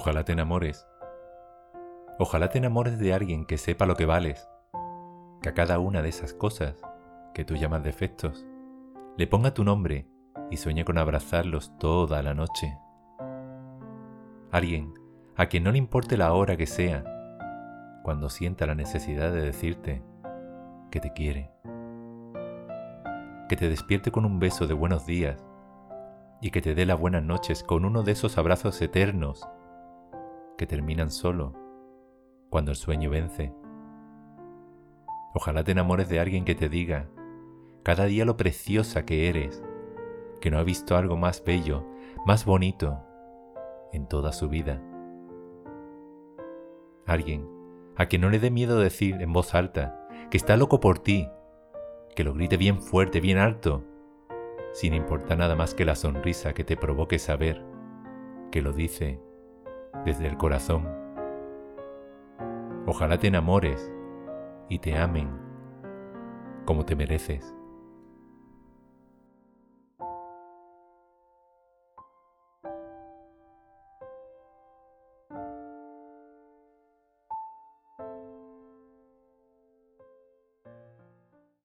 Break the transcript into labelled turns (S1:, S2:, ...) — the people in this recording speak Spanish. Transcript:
S1: Ojalá te enamores. Ojalá te enamores de alguien que sepa lo que vales, que a cada una de esas cosas que tú llamas defectos, le ponga tu nombre y sueñe con abrazarlos toda la noche. Alguien a quien no le importe la hora que sea, cuando sienta la necesidad de decirte que te quiere. Que te despierte con un beso de buenos días y que te dé las buenas noches con uno de esos abrazos eternos que terminan solo cuando el sueño vence. Ojalá te enamores de alguien que te diga cada día lo preciosa que eres, que no ha visto algo más bello, más bonito en toda su vida. Alguien a quien no le dé miedo decir en voz alta que está loco por ti, que lo grite bien fuerte, bien alto, sin importar nada más que la sonrisa que te provoque saber que lo dice desde el corazón. Ojalá te enamores y te amen como te mereces.